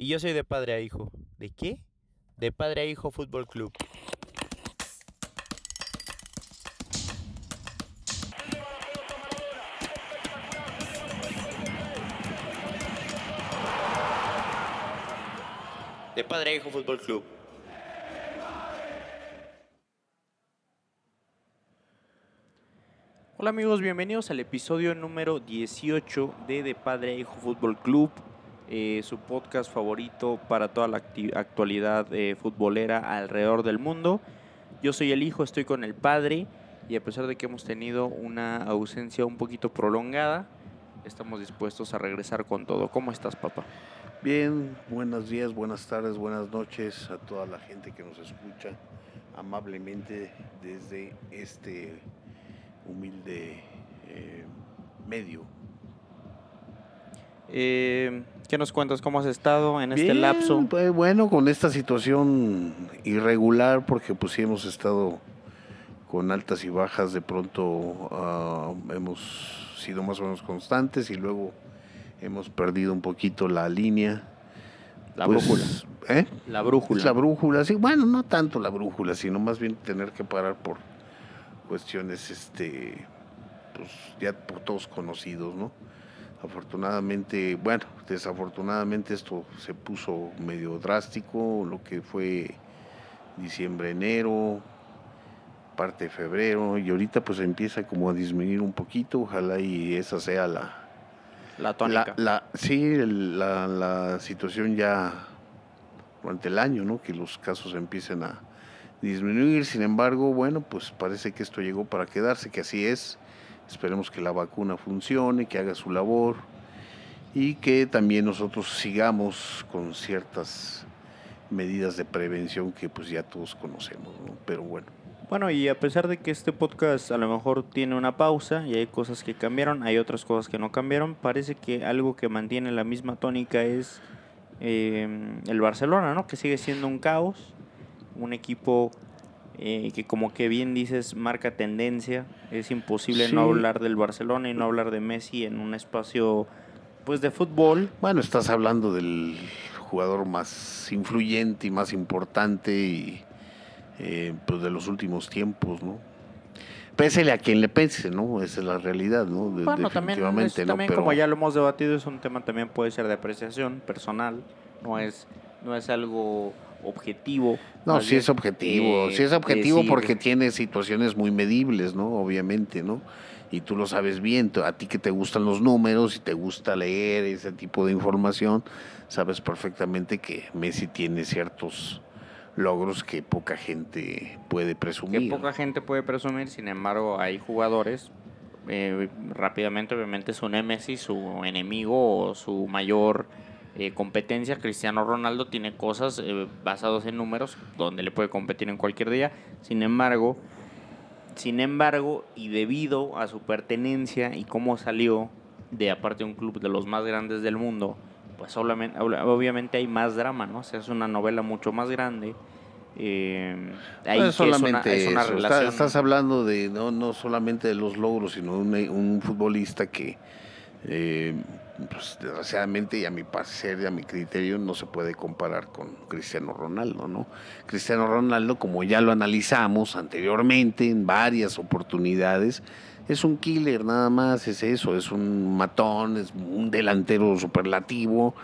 Y yo soy de padre a hijo. ¿De qué? De padre a hijo Fútbol Club. De padre a hijo Fútbol Club. Hola amigos, bienvenidos al episodio número 18 de De Padre a Hijo Fútbol Club, eh, su podcast favorito para toda la actualidad eh, futbolera alrededor del mundo. Yo soy el hijo, estoy con el padre y a pesar de que hemos tenido una ausencia un poquito prolongada, estamos dispuestos a regresar con todo. ¿Cómo estás, papá? Bien, buenos días, buenas tardes, buenas noches a toda la gente que nos escucha amablemente desde este humilde eh, medio. Eh, ¿Qué nos cuentas? ¿Cómo has estado en este Bien, lapso? pues, bueno, con esta situación irregular, porque pues sí hemos estado con altas y bajas, de pronto ah, hemos sido más o menos constantes y luego hemos perdido un poquito la línea. La Pues, brújula. ¿eh? La brújula. Es la brújula, sí. Bueno, no tanto la brújula, sino más bien tener que parar por cuestiones, este, pues ya por todos conocidos, ¿no? Afortunadamente, bueno, desafortunadamente esto se puso medio drástico, lo que fue diciembre, enero, parte de febrero, y ahorita pues empieza como a disminuir un poquito, ojalá y esa sea la, La tónica. la, la- sí, la situación ya durante el año, ¿no? Que los casos empiecen a disminuir. Sin embargo, bueno, pues parece que esto llegó para quedarse, que así es. Esperemos que la vacuna funcione, que haga su labor y que también nosotros sigamos con ciertas medidas de prevención que pues ya todos conocemos, ¿no? Pero bueno. Bueno, y a pesar de que este podcast a lo mejor tiene una pausa y hay cosas que cambiaron, hay otras cosas que no cambiaron, parece que algo que mantiene la misma tónica es eh, el Barcelona, ¿no? Que sigue siendo un caos, un equipo eh, que como que bien dices marca tendencia, es imposible no hablar del Barcelona y no hablar de Messi en un espacio pues de fútbol. Bueno, estás hablando del jugador más influyente y más importante y eh, pues de los últimos tiempos, ¿no? Pésele a quien le pese, ¿no? Esa es la realidad, ¿no? De- Bueno, también, es- definitivamente, ¿no? también Pero- como ya lo hemos debatido, es un tema también puede ser de apreciación personal, no es, no es algo objetivo. No, sí bien, es objetivo, eh, sí es objetivo decir- porque tiene situaciones muy medibles, ¿no? Obviamente, ¿no? Y tú lo sabes bien, a ti que te gustan los números y te gusta leer ese tipo de información, sabes perfectamente que Messi tiene ciertos logros que poca gente puede que presumir. poca gente puede presumir, sin embargo hay jugadores, eh, rápidamente obviamente su némesis, su enemigo o su mayor eh, competencia, Cristiano Ronaldo tiene cosas eh, basadas en números donde le puede competir en cualquier día, sin embargo, sin embargo y debido a su pertenencia y cómo salió de aparte un club de los más grandes del mundo, pues obviamente, obviamente hay más drama, ¿no? O sea, es una novela mucho más grande. Eh, ahí No es solamente es una, es una eso, está- relación. estás hablando de no, no solamente de los logros, sino un, un futbolista que eh, pues, desgraciadamente y a mi parecer y a mi criterio no se puede comparar con Cristiano Ronaldo, ¿no? Cristiano Ronaldo, como ya lo analizamos anteriormente en varias oportunidades, es un killer nada más, es eso, es un matón, es un delantero superlativo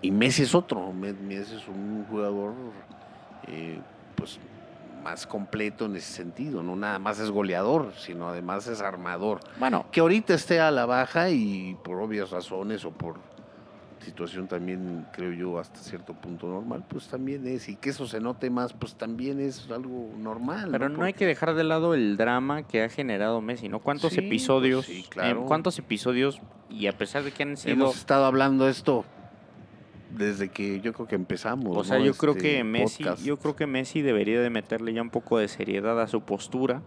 y Messi es otro, Me- Messi es un jugador eh, pues más completo en ese sentido, no nada más es goleador, sino además es armador. Bueno, Que ahorita esté a la baja y por obvias razones o por situación también creo yo hasta cierto punto normal, pues también es y que eso se note más, pues también es algo normal. pero no hay que dejar de lado el drama que ha generado Messi, ¿no? ¿Cuántos Sí, pues episodios? sí, eh, claro. ¿Cuántos episodios? Y a pesar de que han sido... hemos estado hablando esto desde que yo creo que empezamos. O sea, ¿no? yo creo Este que Messi, podcast. yo creo que Messi debería de meterle ya un poco de seriedad a su postura.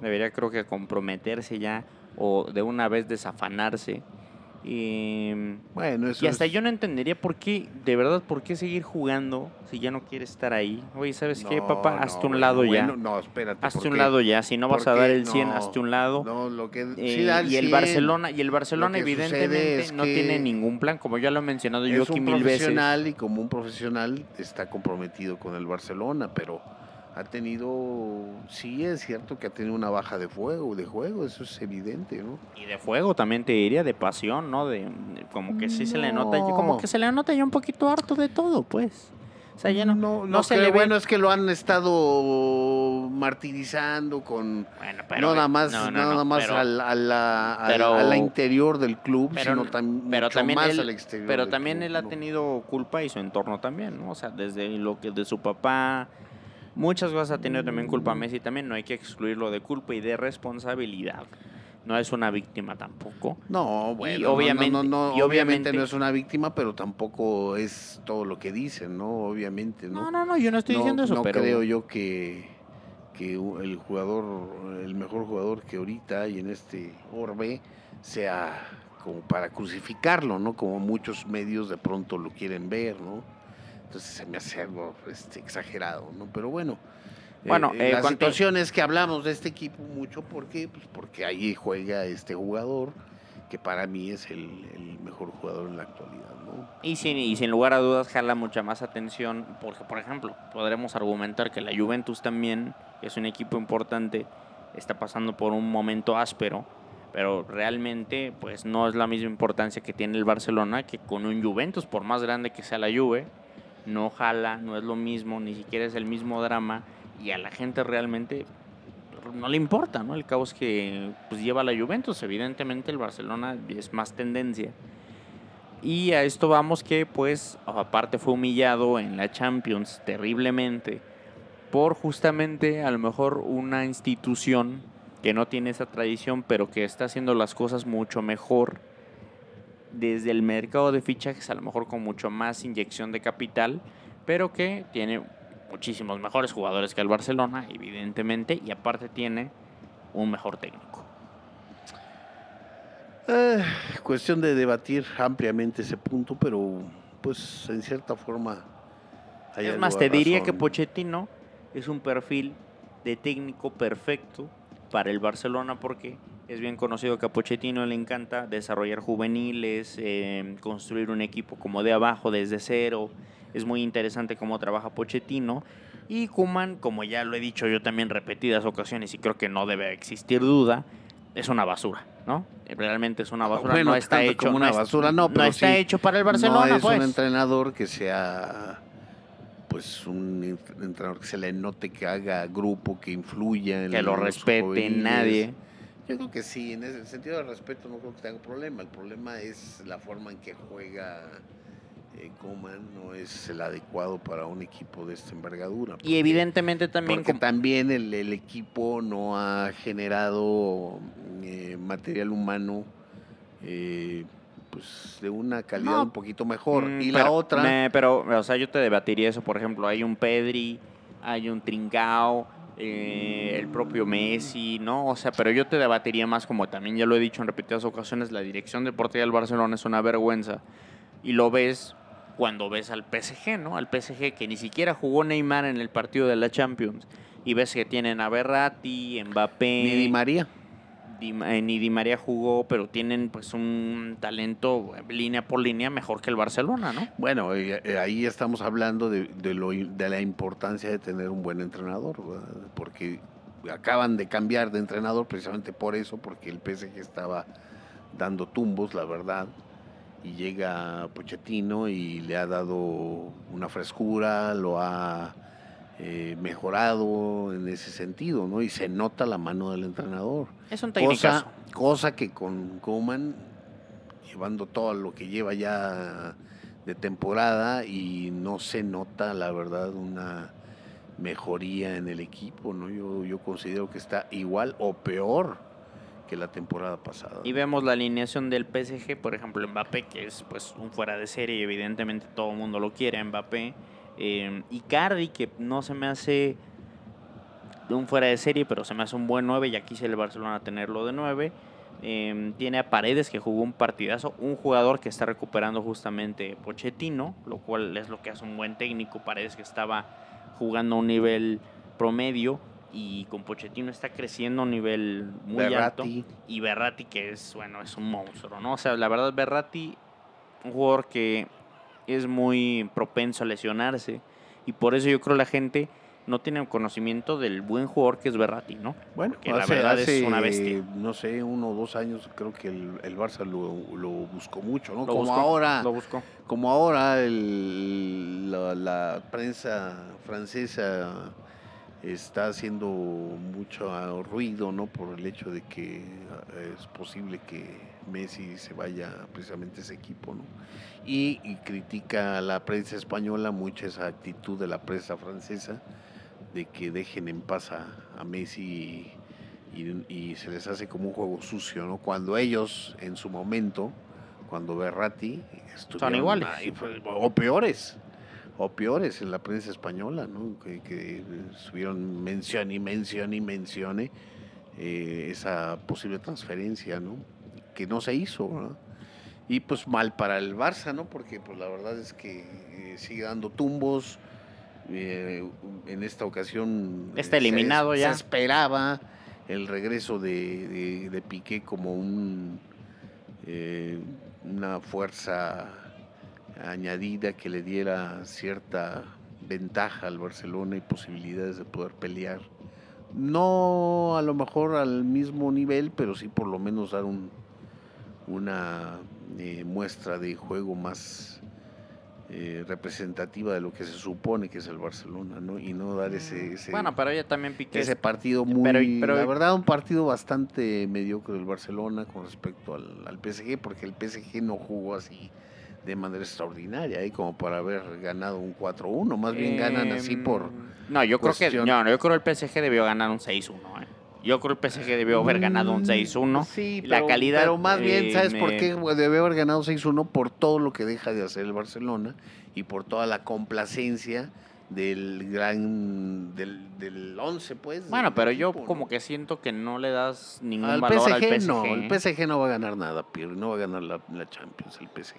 Debería creo que comprometerse ya o de una vez desafanarse Y, Bueno, eso y hasta es- yo no entendería por qué, de verdad, por qué seguir jugando si ya no quieres estar ahí. Oye, ¿sabes qué, No, papá? no, hazte un bueno, lado ya. bueno, no, espérate. hazte ¿por un qué? lado ya. Si no vas a ¿Por dar qué? el 100, No, hazte un lado. No, lo que Eh, sí da el y el 100. Barcelona y el Barcelona evidentemente es no que tiene ningún plan como ya lo he mencionado yo aquí un mil veces profesional y como un profesional está comprometido con el Barcelona, pero ha tenido, sí es cierto que ha tenido una baja de fuego, de juego, eso es evidente, ¿no? y de fuego también te diría de pasión no de, de- como que sí se le nota No. como que se le nota ya un poquito harto de todo pues o sea ya no no, no se le bueno es que lo han estado martirizando con bueno pero no nada más, no, nada más pero- al- a, la, pero- a la interior del club, pero, sino tam- mucho también más él, al exterior. pero también club, él ha tenido culpa y su entorno también, ¿no? O sea, desde lo que de su papá, muchas cosas ha tenido también culpa Messi también, no hay que excluirlo de culpa y de responsabilidad. No es una víctima tampoco. No, bueno, no, obviamente- no, no, no, y obviamente, no es una víctima, pero tampoco es todo lo que dicen, ¿no? Obviamente, ¿no? No, no, no, yo no estoy diciendo eso, no pero creo yo que, que el jugador, el mejor jugador que ahorita hay en este orbe sea como para crucificarlo, ¿no? Como muchos medios de pronto lo quieren ver, ¿no? Entonces se me hace algo este, exagerado, ¿no? Pero bueno. Bueno, eh, eh, la situación es que hablamos de este equipo mucho porque pues porque ahí juega este jugador que para mí es el, el mejor jugador en la actualidad, ¿no? Y sin, y sin lugar a dudas jala mucha más atención, porque por ejemplo, podremos argumentar que la Juventus también, es un equipo importante, está pasando por un momento áspero, pero realmente pues no es la misma importancia que tiene el Barcelona que con un Juventus, por más grande que sea la Juve, no jala, no es lo mismo, ni siquiera es el mismo drama y a la gente realmente no le importa, ¿no? El caos que pues, lleva la Juventus, evidentemente el Barcelona es más tendencia. Y a esto vamos que pues aparte fue humillado en la Champions terriblemente por justamente a lo mejor una institución que no tiene esa tradición pero que está haciendo las cosas mucho mejor desde el mercado de fichajes a lo mejor con mucho más inyección de capital pero que tiene muchísimos mejores jugadores que el Barcelona evidentemente y aparte tiene un mejor técnico. Eh, cuestión de debatir ampliamente ese punto, pero pues en cierta forma... hay Es más, te diría que. Pochettino es un perfil de técnico perfecto para el Barcelona porque es bien conocido que a Pochettino le encanta desarrollar juveniles, eh, construir un equipo como de abajo, desde cero. Es muy interesante cómo trabaja Pochettino. Y Kuman, como ya lo he dicho yo también repetidas ocasiones y creo que no debe existir duda, es una basura, ¿no? Realmente es una basura, Bueno, no está hecho como una es- basura, no, pero está sí, hecho para el Barcelona, no es pues. un entrenador que sea pues un ent- entrenador que se le note que haga grupo, que influya en que lo respete nadie. Yo creo que sí, en ese sentido de respeto no creo que tenga problema. El problema es la forma en que juega eh, Koeman, no es el adecuado para un equipo de esta envergadura. Y evidentemente también porque también el, el equipo no ha generado eh, material humano eh, pues de una calidad No. un poquito mejor. Mm, y pero- la otra, me- pero, o sea, yo te debatiría eso. Por ejemplo, hay un Pedri, hay un Trincao, eh, el propio Messi, ¿no? O sea, pero yo te debatiría más como también ya lo he dicho en repetidas ocasiones, la dirección deportiva del Barcelona es una vergüenza. Y lo ves cuando ves al PSG, ¿no? Al PSG que ni siquiera jugó Neymar en el partido de la Champions. Y ves que tienen a Berratti, Mbappé. ni María. Di, eh, ni Di María jugó, pero tienen pues un talento eh, línea por línea mejor que el Barcelona, ¿no? Bueno, eh, ahí estamos hablando de, de lo, de la importancia de tener un buen entrenador, ¿verdad? porque acaban de cambiar de entrenador precisamente por eso, porque el PSG estaba dando tumbos, la verdad, y llega Pochettino y le ha dado una frescura, lo ha eh, mejorado en ese sentido, ¿no? Y se nota la mano del entrenador. Es un técnicazo. Cosa, cosa que con Koeman, llevando todo lo que lleva ya de temporada y no se nota, la verdad, una mejoría en el equipo, ¿no? Yo, yo considero que está igual o peor que la temporada pasada. Y vemos la alineación del PSG, por ejemplo, Mbappé, que es pues un fuera de serie y evidentemente todo el mundo lo quiere, Mbappé. Eh, Icardi, que no se me hace un fuera de serie, pero se me hace un buen 9 y aquí se el Barcelona tenerlo de 9. Em, tiene a Paredes que jugó un partidazo, un jugador que está recuperando justamente Pochettino, lo cual es lo que hace un buen técnico. Paredes que estaba jugando a un nivel promedio y con Pochettino está creciendo a un nivel muy alto. Y Berratti que es, bueno, es un monstruo, ¿no? O sea, la verdad Berratti, un jugador que es muy propenso a lesionarse y por eso yo creo la gente no tiene conocimiento del buen jugador que es Berratti, ¿no? Bueno, que la verdad es una bestia. No sé, uno o dos años creo que el, el Barça lo, buscó mucho, ¿no? como ahora, lo buscó. como ahora el, la, prensa francesa está haciendo mucho ruido, ¿no? Por el hecho de que eh, es posible que Messi se vaya precisamente ese equipo, ¿no? Y, y critica a la prensa española mucho esa actitud de la prensa francesa de que dejen en paz a, Messi y, se les hace como un juego sucio, ¿no? Cuando ellos, en su momento, cuando Berratti Son iguales. o peores, o peores en la prensa española, ¿no? Que, que estuvieron mención y mención y mencione eh, esa posible transferencia, ¿no? Que no se hizo, ¿no? Y pues mal para el Barça, ¿no? Porque pues la verdad es que eh, sigue dando tumbos, eh, en esta ocasión está eliminado ya. Se esperaba el regreso de, de, Piqué como un eh, una fuerza añadida que le diera cierta ventaja al Barcelona y posibilidades de poder pelear. No a lo mejor al mismo nivel, pero sí por lo menos dar un, una eh, muestra de juego más, eh, representativa de lo que se supone que es el Barcelona, ¿no? Y no dar ese, ese bueno, pero ella también Piqué ese partido muy, pero, la verdad, un partido bastante mediocre del Barcelona con respecto al, al, PSG, porque el PSG no jugó así de manera extraordinaria, ¿eh? como para haber ganado un 4-1, más bien ganan así por... Em, no, yo creo que no, yo creo que el PSG debió ganar un 6-1, ¿eh? Yo creo que el PSG debió haber ganado un 6-1. Mm, sí, pero, la calidad, pero más bien, ¿sabes por qué debió haber ganado 6-1? Por todo lo que deja de hacer el Barcelona y por toda la complacencia del gran del, del 11 pues bueno pero yo como que siento que no le das ningún valor al PSG no el PSG no va a ganar nada Pierre no va a ganar la, Champions el PSG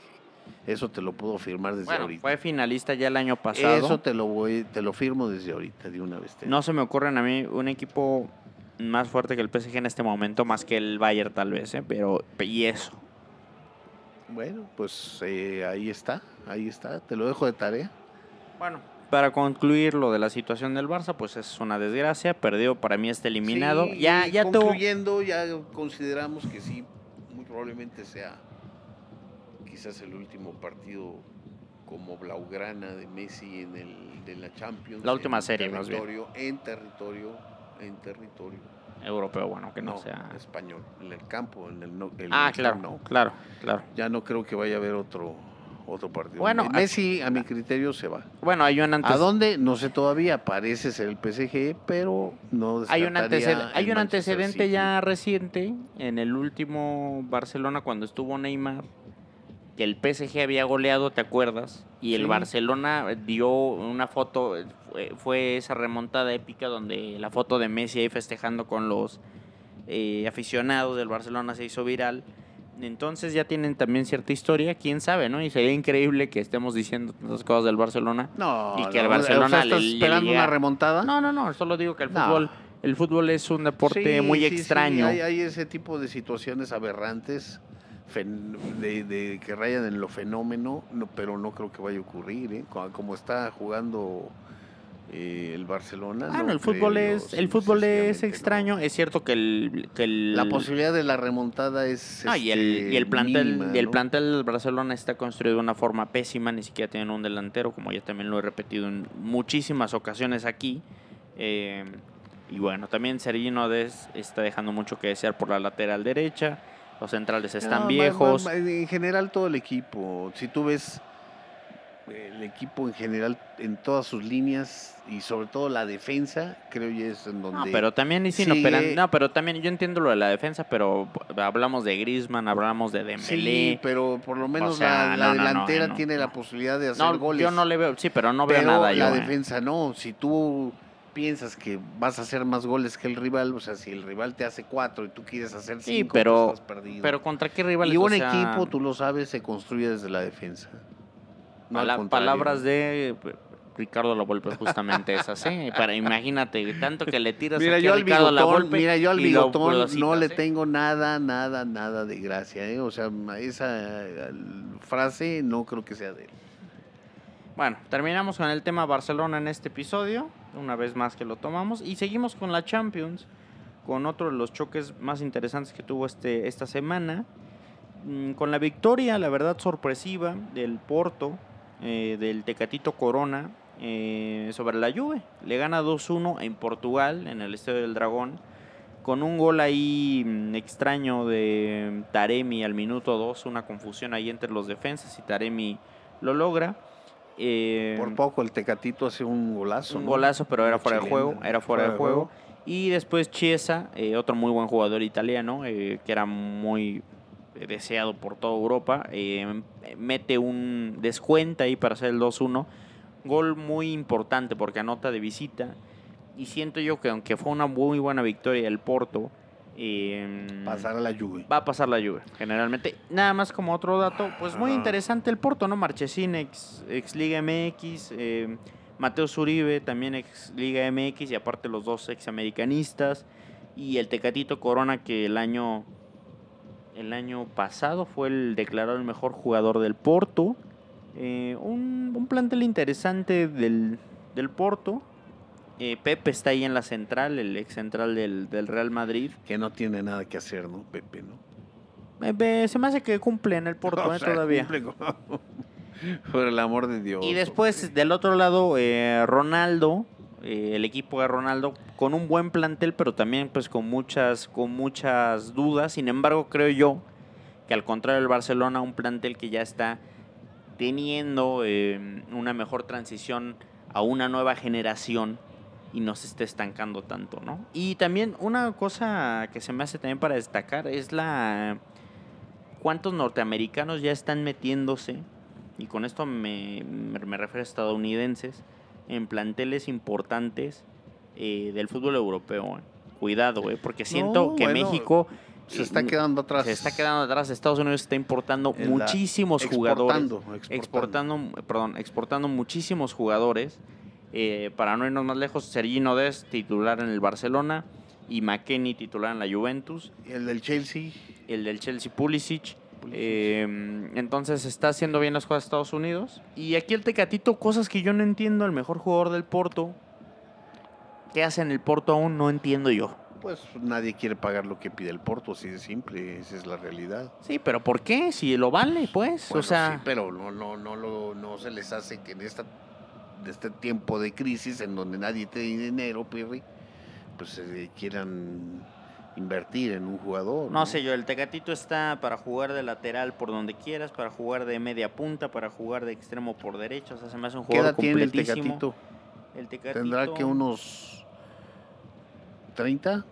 eso te lo puedo firmar desde ahorita. fue finalista ya el año pasado. Eso te lo voy te lo firmo desde ahorita de una vez no se me ocurren a mí un equipo más fuerte que el PSG en este momento, más que el Bayern tal vez, ¿eh? pero y eso. Bueno, pues eh, ahí está, ahí está, te lo dejo de tarea. Bueno, para concluir lo de la situación del Barça, pues es una desgracia, perdió, para mí está eliminado. ya, ya concluyendo, ya consideramos que sí, muy probablemente sea quizás el último partido como Blaugrana de Messi en el de la Champions. La última serie, más En territorio en territorio europeo, bueno, que no, sea español, en el campo, en el, Ah, claro, no. claro, claro. Ya no creo que vaya a haber otro otro partido. Bueno, Messi a mi criterio se va. Bueno, hay un antecedente. ¿A dónde? No sé todavía, parece ser el PSG, pero no Hay un antecedente, hay un antecedente ya reciente en el último Barcelona cuando estuvo Neymar que el PSG había goleado, ¿te acuerdas? Y el Barcelona dio una foto, fue, esa remontada épica donde la foto de Messi ahí festejando con los eh, aficionados del Barcelona se hizo viral. Entonces ya tienen también cierta historia, quién sabe, ¿no? Y sería increíble que estemos diciendo tantas cosas del Barcelona. No, y que el Barcelona ¿estás esperando una remontada? No, no, no, solo digo que el fútbol el fútbol es un deporte muy extraño. hay, hay, ese tipo de situaciones aberrantes de, que rayan en lo fenómeno, no, pero no creo que vaya a ocurrir, ¿eh? como está jugando eh, el Barcelona. Bueno, el fútbol es el fútbol es extraño. Es cierto que el, la posibilidad de la remontada es y el y el este, plantel y el plantel del Barcelona está construido de una forma pésima. Ni siquiera tienen un delantero, como ya también lo he repetido en muchísimas ocasiones aquí. Eh, y bueno, también Sergino Des está dejando mucho que desear por la lateral derecha. Los centrales están viejos. en general todo el equipo. Si tú ves el equipo en general en todas sus líneas y sobre todo la defensa, creo que es en donde. No, pero también sí, no, pero también yo entiendo lo de la defensa, pero hablamos de Griezmann, hablamos de Dembélé. Sí, pero por lo menos la, delantera tiene la posibilidad de hacer goles. Yo no le veo, sí, pero no veo nada la defensa no, si tú piensas que vas a hacer más goles que el rival, o sea, si el rival te hace cuatro y tú quieres hacer cinco, Sí, pues pero, estás perdido. pero ¿contra qué rivales? y O un sea, equipo, tú lo sabes, se construye desde la defensa. No contrario. palabras de Ricardo La Volpe justamente esas, ¿eh? Para imagínate, tanto que le tiras Mira, aquí yo a al Ricardo La bigotón, mira, yo al lo- bigotón no le ¿eh? tengo nada, nada, nada de gracia, ¿eh? O sea, esa frase no creo que sea de él. Bueno, terminamos con el tema Barcelona en este episodio, una vez más que lo tomamos, y seguimos con la Champions, con otro de los choques más interesantes que tuvo este, esta semana, Mm, con la victoria, la verdad, sorpresiva del Porto, eh, del Tecatito Corona, eh, sobre la Juve. Le gana 2-1 en Portugal, en el Estadio del Dragón, con un gol ahí mm, extraño de Taremi al minuto 2, una confusión ahí entre los defensas y Taremi lo logra. Eh, Por poco el Tecatito hace un golazo. un ¿no? golazo, pero era fuera de juego, era fuera, de juego. Y después Chiesa, eh, otro muy buen jugador italiano, eh, que era muy deseado por toda Europa, mete un descuento ahí para hacer el 2-1. Gol muy importante porque anota de visita. Y siento yo que aunque fue una muy buena victoria del Porto, eh, Pasar a la Juve. va a pasar la lluvia, generalmente. Nada más como otro dato, pues muy interesante el Porto, ¿no? Marchesín, ex, ex Liga MX, eh, Mateo Zuribe, también ex Liga MX, y aparte los dos ex americanistas, y el Tecatito Corona, que el año, el año pasado fue el declarado el mejor jugador del Porto. Eh, un, un plantel interesante del, del Porto. Eh, Pepe está ahí en la central, el ex central del, del Real Madrid. Que no tiene nada que hacer, ¿no? Pepe, ¿no? Eh, ve, se me hace que cumple en el Porto eh, sea, todavía. Por el amor de Dios. Y después, del otro lado, eh, Ronaldo, eh, el equipo de Ronaldo, con un buen plantel, pero también pues con muchas, con muchas dudas. Sin embargo, creo yo que al contrario del Barcelona, un plantel que ya está teniendo eh, una mejor transición a una nueva generación y no se esté estancando tanto, ¿no? Y también una cosa que se me hace también para destacar es la cuántos norteamericanos ya están metiéndose y con esto me, me, refiero a estadounidenses en planteles importantes eh, del fútbol europeo. eh. Cuidado, eh, porque siento No, que bueno, México Se está quedando atrás. se está quedando atrás. Estados Unidos está importando muchísimos jugadores exportando. exportando, perdón, exportando muchísimos jugadores. Eh, para no irnos más lejos, Sergino Dest, titular en el Barcelona, y McKenny, titular en la Juventus, Y el del Chelsea. el del Chelsea Pulisic. Pulisic. Eh, entonces está haciendo bien las cosas Estados Unidos. Y aquí el Tecatito, cosas que yo no entiendo, el mejor jugador del Porto. ¿Qué hace en el Porto aún? No entiendo yo. Pues nadie quiere pagar lo que pide el Porto, así de simple, esa es la realidad. Sí, pero ¿por qué? Si lo vale, pues. Bueno, o sea, sí, pero no, no, no, lo- no se les hace que en esta, de este tiempo de crisis en donde nadie tiene dinero, Pirri, pues eh, quieran invertir en un jugador. No sé yo, el Tecatito está para jugar de lateral por donde quieras, para jugar de media punta, para jugar de extremo por derecha, o sea, se me hace un ¿Qué jugador edad tiene el. Tecatito? El Tecatito ¿Tendrá que unos 30?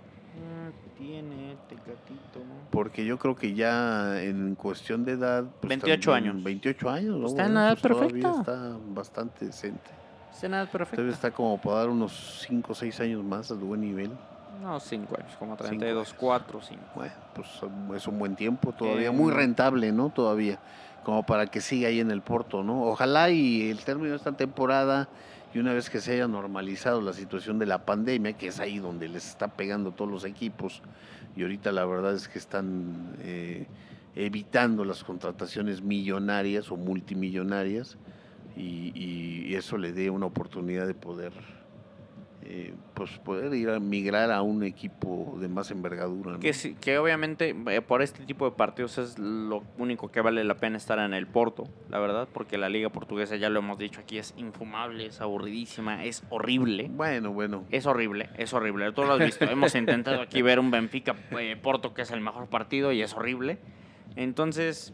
Tiene Tecatito. Porque yo creo que ya en cuestión de edad... 28 también- años. 28 años, ¿no? Está en edad pues todavía perfecta. Está bastante decente. Es nada perfecto. Debe estar como para dar unos 5 o 6 años más a buen nivel. No, 5 años, como Cinco 32, años. 4, 5. Bueno, pues es un buen tiempo todavía, Eh, muy rentable, ¿no? Todavía, como para que siga ahí en el Porto, ¿no? Ojalá y el término de esta temporada y una vez que se haya normalizado la situación de la pandemia, que es ahí donde les está pegando todos los equipos, y ahorita la verdad es que están eh, evitando las contrataciones millonarias o multimillonarias, y, y eso le dé una oportunidad de poder eh, pues poder ir a migrar a un equipo de más envergadura. ¿no? Que, sí- que obviamente eh, por este tipo de partidos es lo único que vale la pena estar en el Porto, la verdad, porque la liga portuguesa, ya lo hemos dicho aquí, es infumable, es aburridísima, es horrible. Bueno, bueno. Es horrible, es horrible. Tú lo has visto. Hemos intentado aquí ver un Benfica eh, Porto que es el mejor partido y es horrible. Entonces,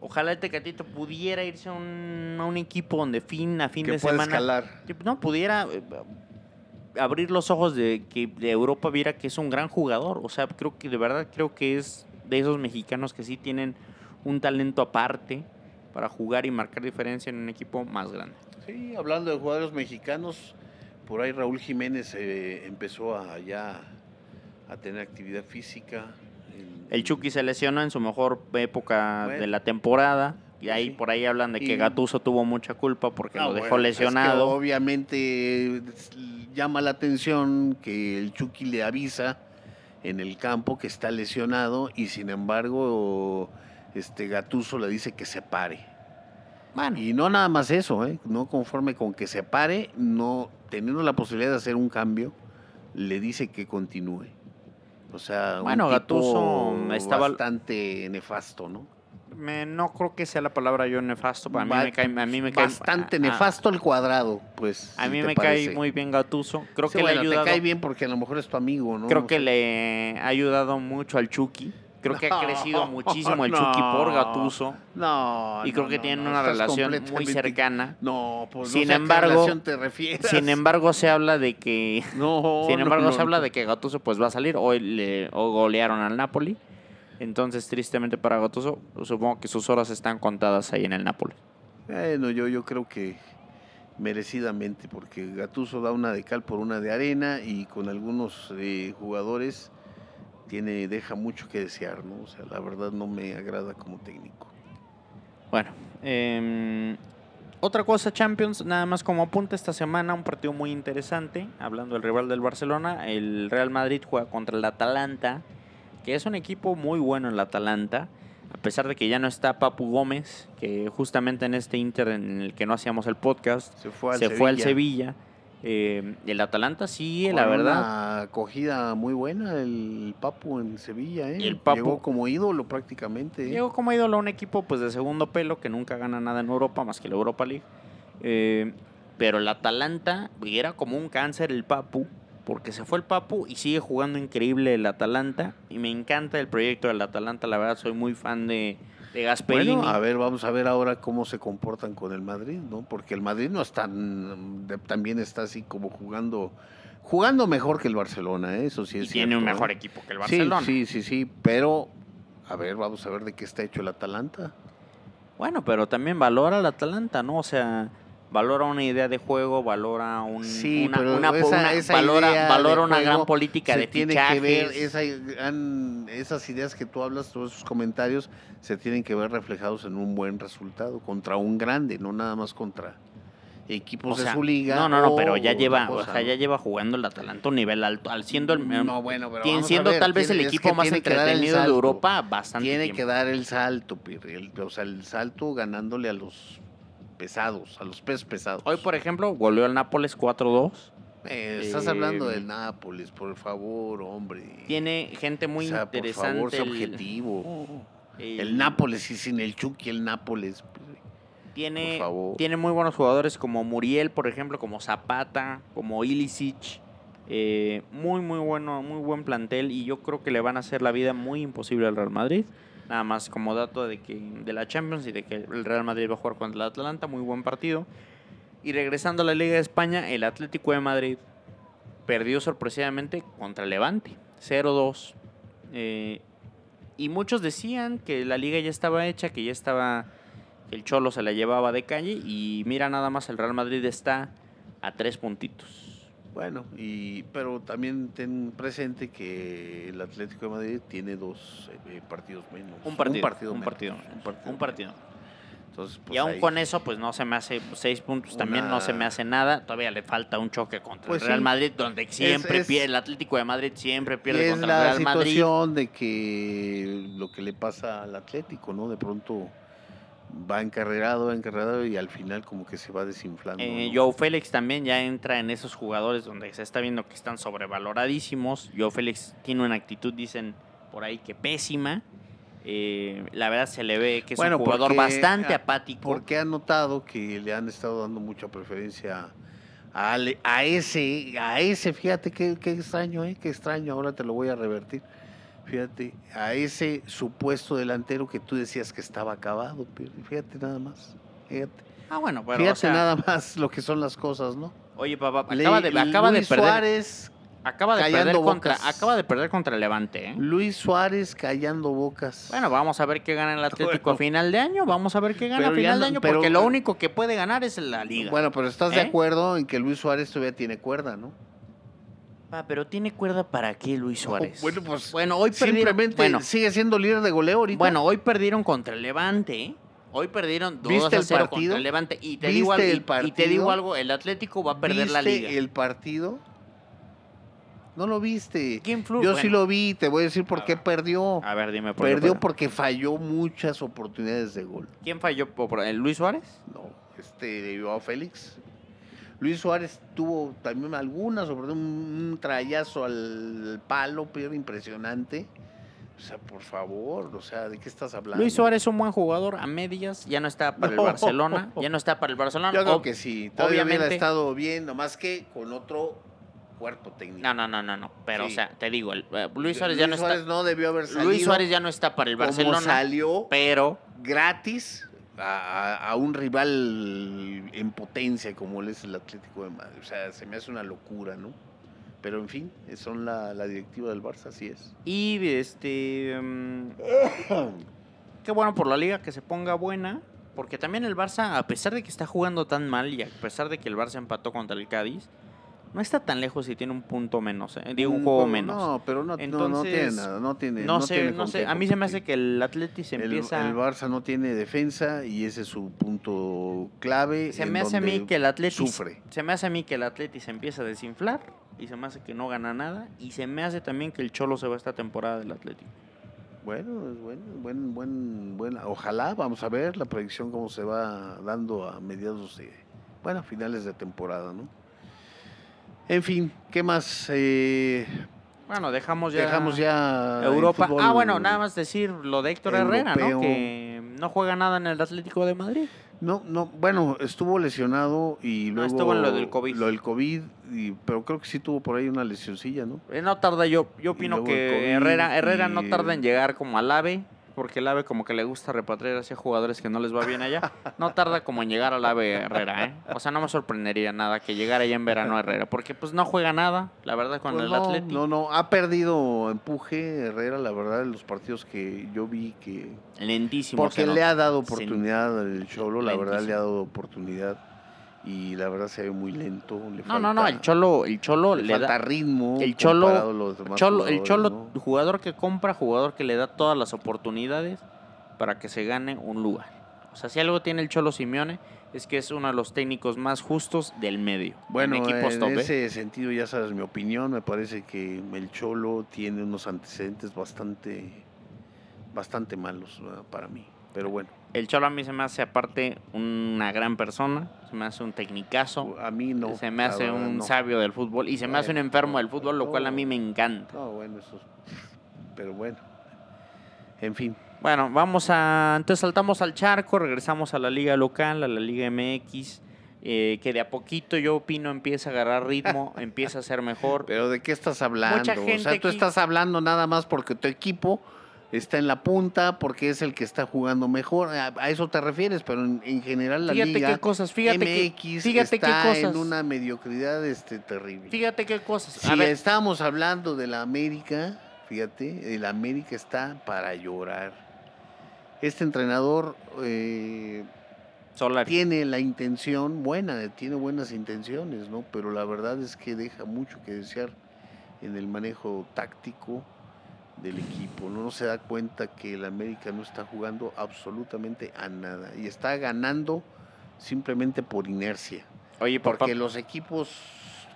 ojalá el Tecatito pudiera irse a un, a un equipo donde fin a fin que de puede semana escalar. no pudiera eh, abrir los ojos de que de Europa viera que es un gran jugador. O sea, creo que de verdad creo que es de esos mexicanos que sí tienen un talento aparte para jugar y marcar diferencia en un equipo más grande. Sí, hablando de jugadores mexicanos, Por ahí Raúl Jiménez eh, empezó a ya a tener actividad física. en- El Chucky se lesionó en su mejor época Bueno. de la temporada. Y ahí Sí. por ahí hablan de que Y- Gatuso tuvo mucha culpa porque Ah, lo bueno, dejó pues es que lesionado. obviamente es- llama la atención que el Chucky le avisa en el campo que está lesionado y sin embargo este Gatuso le dice que se pare. Bueno, Y no nada más eso, ¿eh? no conforme con que se pare, no teniendo la posibilidad de hacer un cambio, le dice que continúe. O sea, Bueno, un Gattuso tipo estaba- bastante nefasto, ¿no? Me- no creo que sea la palabra yo nefasto. A mí Ba- me cae, a mí me cae bastante a- nefasto el cuadrado, pues. A mí me parece. cae muy bien Gatuso. Creo Sí, que bueno, le ha ayudado. te cae bien porque a lo mejor es tu amigo, ¿no? Creo No que sé. le ha ayudado mucho al Chucky. Creo que ha No, crecido muchísimo el Chucky por no. Gatuso. No, Y creo no, que no, tienen no, una relación muy cercana. No, pues Sin no sé a qué embargo- relación te refieres. Sin embargo, se habla de que. no, Sin no, embargo, no, se habla no. de que Gattuso pues va a salir. Hoy le o golearon al Napoli. Entonces, tristemente para Gattuso, supongo que sus horas están contadas ahí en el Napoli. Bueno, yo, yo creo que merecidamente, porque Gatuso da una de cal por una de arena y con algunos eh, jugadores tiene deja mucho que desear, ¿no? O sea, la verdad no me agrada como técnico. Bueno, em, otra cosa, Champions, nada más como apunta esta semana, un partido muy interesante, hablando del rival del Barcelona, el Real Madrid juega contra el Atalanta, que es un equipo muy bueno el Atalanta, a pesar de que ya no está Papu Gómez, que justamente en este Inter en el que no hacíamos el podcast, Se fue al se Sevilla. fue al Sevilla. Eh, el Atalanta sí, la verdad. Una acogida muy buena el Papu en Sevilla, ¿eh? El Papu- Llegó como ídolo prácticamente. ¿eh? Llegó como ídolo a un equipo pues de segundo pelo que nunca gana nada en Europa más que la Europa League. Eh, pero el Atalanta era como un cáncer el Papu, porque se fue el Papu y sigue jugando increíble el Atalanta. Y me encanta el proyecto del Atalanta, la verdad soy muy fan de, de Gasperini. Bueno, a ver, vamos a ver ahora cómo se comportan con el Madrid, ¿no? Porque el Madrid no está, también está así como jugando, jugando mejor que el Barcelona, ¿eh? eso sí y es tiene un cierto, ¿eh? mejor equipo que el Sí, Barcelona. Sí, sí, sí, pero a ver, vamos a ver de qué está hecho el Atalanta. Bueno, pero también valora al Atalanta, ¿no? O sea, valora una idea de juego, valora un, Sí, una, pero una- esa- una- esa valora, valora una gran política se de tiene fichajes. que ver esa, han- esas ideas que tú hablas, todos esos comentarios se tienen que ver reflejados en un buen resultado contra un grande, no nada más contra equipos O sea, de su liga. No, no, no, pero ya lleva, o sea, ya lleva jugando el Atalanta a un nivel alto, al siendo el No, bueno, pero tien- vamos a siendo ver, tal vez tiene- el equipo más tiene entretenido de. Europa bastante Tiene tiempo. que dar el salto, Pirri, el- o sea, el salto ganándole a los pesados, a los pesos pesados. Hoy, por ejemplo, goleó al Nápoles 4-2. Eh, estás eh, hablando del Nápoles, por favor, hombre. Tiene gente muy o sea, interesante. Por favor, el- objetivo. el- El Nápoles y sin el Chucky, el Nápoles. Tiene, por favor. tiene muy buenos jugadores como Muriel, por ejemplo, como Zapata, como Ilicic. Eh, muy, muy bueno, muy buen plantel y yo creo que le van a hacer la vida muy imposible al Real Madrid. Nada más como dato de que de la Champions y de que el Real Madrid va a jugar contra el Atlanta, muy buen partido. Y regresando a la Liga de España, el Atlético de Madrid perdió sorpresivamente contra Levante, 0-2. Eh, y muchos decían que la liga ya estaba hecha, que ya estaba, que el Cholo se la llevaba de calle. Y mira nada más, el Real Madrid está a tres puntitos. Bueno, y, pero también ten presente que el Atlético de Madrid tiene dos eh, partidos menos. Un partido, un partido. partido, menos, un partido, un partido. Entonces, pues, y aún ahí- con eso, pues no se me hace seis puntos, también no se me hace nada. Todavía le falta un choque contra Pues el Real sí. Madrid, donde siempre es- pierde, el Atlético de Madrid siempre pierde es contra la el Real Madrid. situación de que lo que le pasa al Atlético, ¿no? De pronto va encarrerado, va encarrerado y al final como que se va desinflando. Eh, ¿no? Joe Félix también ya entra en esos jugadores donde se está viendo que están sobrevaloradísimos. Joe Félix tiene una actitud, dicen por ahí, que pésima. Eh, la verdad se le ve que es Bueno, un jugador porque, bastante apático. Porque ha notado que le han estado dando mucha preferencia a, Ale- a ese, a ese, fíjate qué, qué extraño, ¿eh? Qué extraño, ahora te lo voy a revertir. Fíjate, a ese supuesto delantero que tú decías que estaba acabado, fíjate nada más. Fíjate, Ah, bueno, pero fíjate o sea, nada más lo que son las cosas, ¿no? oye papá, acaba de, acaba de Luis perder. Suárez Acaba de, perder contra, bocas. acaba de perder contra Levante, ¿eh? Luis Suárez callando bocas. Bueno, vamos a ver qué gana el Atlético a Bueno. final de año. Vamos a ver qué gana a Pero ya final de año, pero- porque lo único que puede ganar es la liga. Bueno, pero estás de ¿Eh? acuerdo en que Luis Suárez todavía tiene cuerda, ¿no? Ah, pero tiene cuerda para qué Luis Suárez. Bueno, pues Bueno, hoy perdieron. simplemente Bueno, sigue siendo líder de goleo ahorita. bueno, hoy perdieron contra el Levante. ¿eh? Hoy perdieron 2 ¿Viste a el 0 partido? contra el Levante. Y te, ¿Viste digo, algo, el y- y, te partido? digo algo, el Atlético va a perder la ¿Viste liga. el partido? No lo viste. ¿Quién Yo sí lo vi, te voy a decir por qué perdió. A ver, dime por qué Perdió porque falló muchas oportunidades de gol. ¿Quién falló? ¿Por- por- ¿El Luis Suárez? No, este Joao Félix. Luis Suárez tuvo también algunas, sobre un, un trayazo al palo, pero impresionante. O sea, por favor, o sea, ¿de qué estás hablando? Luis Suárez es un buen jugador a medias, ya no está para el. Barcelona, ya no está para el Barcelona. Yo creo que sí, todavía hubiera obviamente- estado bien, nomás que con otro cuerpo técnico. No, no, no, no, no. Pero, Sí. o sea, te digo, el- eh, Luis Suárez ya no Suárez está. no debió haber salido. Luis Suárez ya no está para el como Barcelona. salió Pero gratis a, un rival en potencia como él es el Atlético de Madrid. O sea, se me hace una locura, ¿no? Pero en fin, son la, la directiva del Barça, así es. Y este. mm, qué bueno por la liga que se ponga buena. Porque también el Barça, a pesar de que está jugando tan mal y a pesar de que el Barça empató contra el Cádiz, no está tan lejos y tiene un punto menos. eh, Digo, un juego menos. No, pero no, no, no Entonces, tiene nada, no tiene no, sé, tiene no sé. A mí se me hace que el Atleti se El- empieza. El, Barça no tiene defensa y ese es su punto clave. se me hace a mí que el Atleti. sufre. Se me hace a mí que el Atleti se empieza a desinflar. Y se me hace que no gana nada. Y se me hace también que el Cholo se va esta temporada del Atlético. Bueno, es bueno, buen, buen, buena. Ojalá, vamos a ver la predicción cómo se va dando a mediados de, bueno, finales de temporada, ¿no? En fin, ¿qué más? Eh, Bueno, dejamos ya. dejamos ya Europa. Ah, bueno, nada más decir lo de Héctor Herrera, ¿no? europeo. Que no juega nada en el Atlético de Madrid. No, no, bueno, estuvo lesionado y No, luego estuvo en lo del COVID. Lo del COVID, y- pero creo que sí tuvo por ahí una lesioncilla, ¿no? Eh, No tarda, yo, yo opino que Herrera, Herrera no y- tarda en llegar como al AVE, porque el AVE como que le gusta repatriar hacia jugadores que no les va bien allá. No tarda como en llegar al AVE Herrera, ¿eh? O sea, no me sorprendería nada que llegara ya en verano Herrera, porque pues no juega nada, la verdad, con Pues el no, Atlético. No, no, ha perdido empuje Herrera, la verdad, en los partidos que yo vi que... Lentísimo. Porque se le ha dado oportunidad al Cholo, la verdad le ha dado oportunidad y la verdad se ve muy lento. Le No, no, no, falta- el Cholo, el Cholo le, le, falta da... ritmo. El Cholo, los demás Cholo- el Cholo, ¿no? jugador que compra, jugador que le da todas las oportunidades para que se gane un lugar. O sea, si algo tiene el Cholo Simeone es que es uno de los técnicos más justos del medio. Bueno, en equipos en top, ¿eh? ese sentido ya sabes mi opinión, me parece que el Cholo tiene unos antecedentes bastante, bastante malos para mí. Pero bueno, El Cholo a mí se me hace aparte una gran persona, se me hace un tecnicazo, a mí no. se me hace verdad, un no. sabio del fútbol y se me hace un enfermo del fútbol, lo cual a mí me encanta. No, bueno, eso. Pero bueno, en fin. Bueno, vamos a. Entonces saltamos al charco, regresamos a la liga local, a la liga MX, eh, que de a poquito yo opino empieza a agarrar ritmo, empieza a ser mejor. Pero ¿de qué estás hablando? Mucha o gente sea, tú aquí- estás hablando nada más porque tu equipo está en la punta, porque es el que está jugando mejor. A, a eso te refieres, pero en, en general la Fíjate liga qué cosas, fíjate MX fíjate qué está cosas. en una mediocridad este, terrible. Fíjate qué cosas. Si A ver, estábamos hablando de la América, fíjate, el América está para llorar. Este entrenador eh, tiene la intención buena, tiene buenas intenciones, ¿no? Pero la verdad es que deja mucho que desear en el manejo táctico del equipo. No, no se da cuenta que el América no está jugando absolutamente a nada y está ganando simplemente por inercia. Oye, papá, Porque los equipos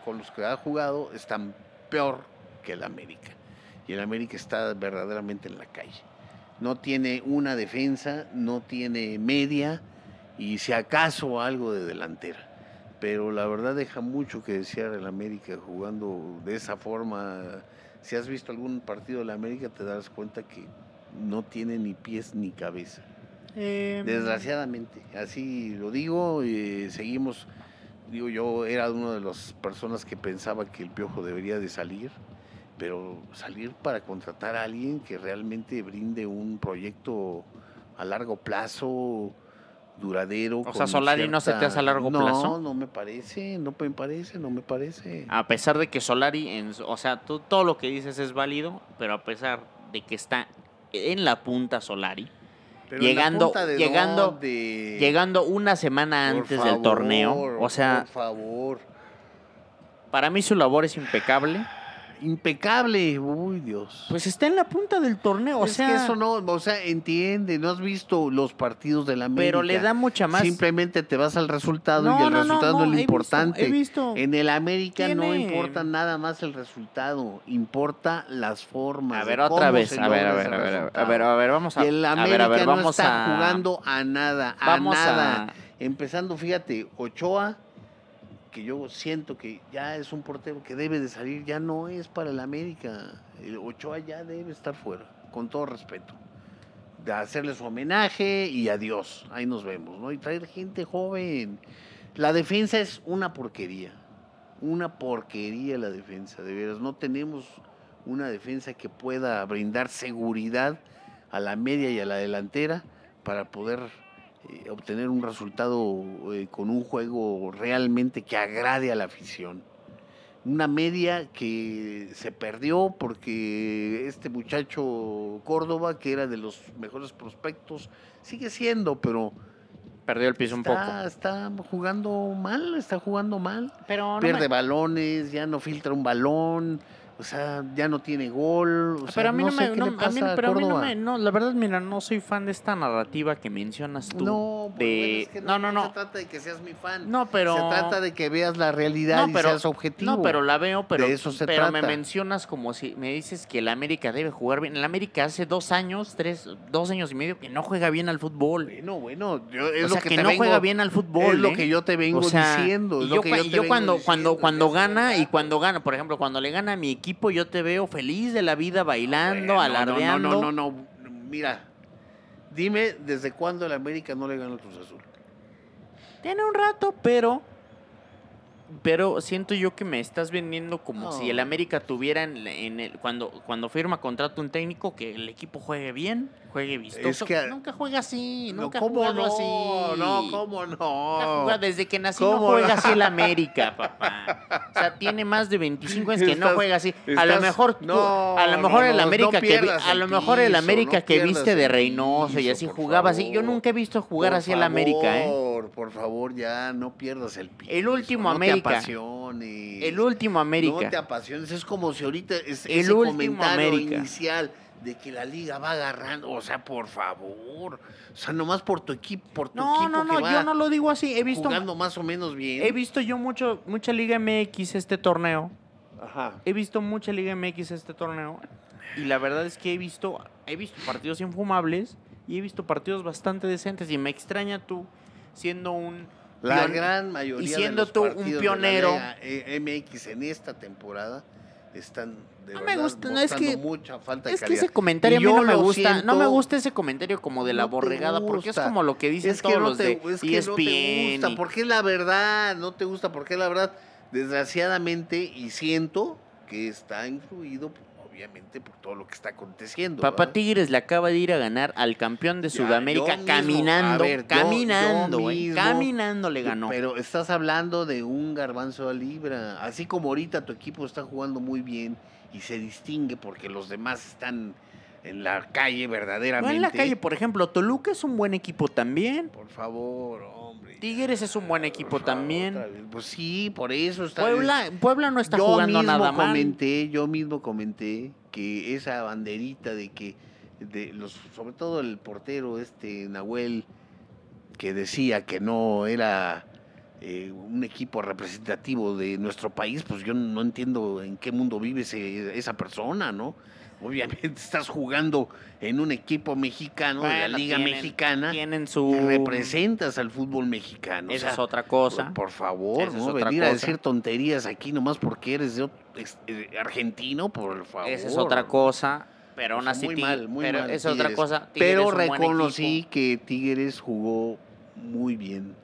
con los que ha jugado están peor que el América. Y el América está verdaderamente en la calle. No tiene una defensa, no tiene media y si acaso algo de delantera. Pero la verdad deja mucho que desear el América jugando de esa forma. Si has visto algún partido de la América te darás cuenta que no tiene ni pies ni cabeza. eh, Desgraciadamente, así lo digo, eh, seguimos, digo yo era una de las personas que pensaba que el Piojo debería de salir, pero salir para contratar a alguien que realmente brinde un proyecto a largo plazo duradero. O sea, Solari no se te hace a largo no, plazo. No, no me parece, no me parece, no me parece. A pesar de que Solari, en, o sea, tú, todo lo que dices es válido, pero a pesar de que está en la punta Solari, Pero llegando, punta de llegando, dónde? llegando una semana Por antes del torneo, o sea, Por favor. para mí su labor es impecable. Impecable, uy Dios. Pues está en la punta del torneo, o es sea, que eso no, o sea, entiende, no has visto los partidos de la América. pero le da mucha más. Simplemente te vas al resultado No, y el no, no, resultado no, es lo he visto, importante. he visto. En el América no importa nada más el resultado, importa las formas. A ver, otra vez, a ver, a ver, a ver, a ver, a ver, a ver, vamos a, Y el a América ver, a ver, no vamos está a jugando a nada, a vamos nada. a Empezando, fíjate, Ochoa, que yo siento que ya es un portero que debe de salir, ya no es para el América. Ochoa ya debe estar fuera, con todo respeto. De hacerle su homenaje y adiós. Ahí nos vemos, ¿no? Y traer gente joven. La defensa es una porquería. Una porquería la defensa, de veras. No tenemos una defensa que pueda brindar seguridad a la media y a la delantera para poder eh, obtener un resultado eh, con un juego realmente que agrade a la afición. Una media que se perdió porque este muchacho Córdoba, que era de los mejores prospectos, sigue siendo, pero perdió el piso un poco. está, está jugando mal, está jugando mal. Pero no Pierde me- balones, ya no filtra un balón, o sea, ya no tiene gol. o sea, pero a mí no, sé me, qué no, le a mí, pasa pero a mí no me, no, la verdad, mira, no soy fan de esta narrativa que mencionas tú. No, de, bueno, es que no, no, no, no, se trata de que seas mi fan. no, pero, Se trata de que veas la realidad y seas objetivo. no, pero la veo, pero, De eso se pero me mencionas como si me dices que el América debe jugar bien. El América hace dos años, tres, dos años y medio que no juega bien al fútbol. Bueno, bueno, yo, es o lo sea, que, que, te no vengo- juega bien al fútbol. Es lo ¿eh? que yo te vengo O sea, diciendo. y es lo yo, que cua- yo, y te yo vengo cuando, cuando, diciendo, cuando es gana y cuando gana, por ejemplo, cuando le gana a mi equipo, yo te veo feliz de la vida bailando, Bueno, alardeando. No, no, no, no, no. Mira, dime desde cuándo el América no le gana al Cruz Azul. Tiene un rato, pero. Pero siento yo que me estás vendiendo como si el América tuviera en, en el. Cuando, cuando firma contrato un técnico que el equipo juegue bien, juegue vistoso. que- nunca juega así, No, nunca ha ¿cómo jugado no? así. No, ¿cómo Nunca no? desde que nació no ¿Cómo juega no? así el América, papá. O sea, tiene más de 25 años que no juega así. A lo mejor tú- no, a lo mejor el América que a lo mejor el América que viste de Reynoso y así jugaba así. Yo nunca he visto jugar así el América, ¿eh? favor, Por favor, ya no pierdas el piso. El último no América. apasiones. El último América. No te apasiones. Es como si ahorita es, El ese último comentario América. inicial de que la liga va agarrando. O sea, por favor. O sea, nomás por tu equipo, por tu No, equipo no, que no, va yo no lo digo así. He visto, jugando más o menos bien. he visto yo mucho, mucha Liga MX este torneo. Ajá. He visto mucha Liga MX este torneo. Y la verdad es que he visto, he visto partidos infumables y he visto partidos bastante decentes. Y me extraña tú siendo un La pion- gran mayoría y de siendo los tú un pionero. de la MX en esta temporada están de No me verdad gusta, no, es que- mucha falta de Es que ese comentario a mí no me gusta. no me gusta ese comentario como de la No borregada, porque es como lo que dicen es que todos no los te, de es que no te ESPN. gusta, y- porque es la verdad, no te gusta, porque la verdad. Desgraciadamente, y siento que está influido, obviamente, por todo lo que está aconteciendo. Papá ¿verdad? Tigres le acaba de ir a ganar al campeón de Ya, Sudamérica caminando, ver, caminando, yo mismo, caminando le ganó. Pero estás hablando de un garbanzo a libra. Así como ahorita tu equipo está jugando muy bien y se distingue porque los demás están en la calle no verdaderamente. en la calle, por ejemplo, Toluca es un buen equipo también. Por favor. Tigres es un buen equipo también. Pues sí, por eso está. Puebla, Puebla no está yo jugando mismo nada mal. comenté, yo mismo comenté que esa banderita de que de los, sobre todo el portero este Nahuel que decía que no era eh, un equipo representativo de nuestro país, pues yo no entiendo en qué mundo vive ese- esa persona, ¿no? Obviamente estás jugando en un equipo mexicano, de la Bueno, Liga tienen- Mexicana, Tienen y su representas al fútbol mexicano. o Esa sea, es otra cosa. por, favor, Esa ¿no? Venir a decir tonterías aquí nomás porque eres de eh, argentino, por favor. Esa es otra cosa. Pero aún así, muy mal, muy pero mal, es otra cosa. Tigres Pero reconocí que Tigres jugó muy bien.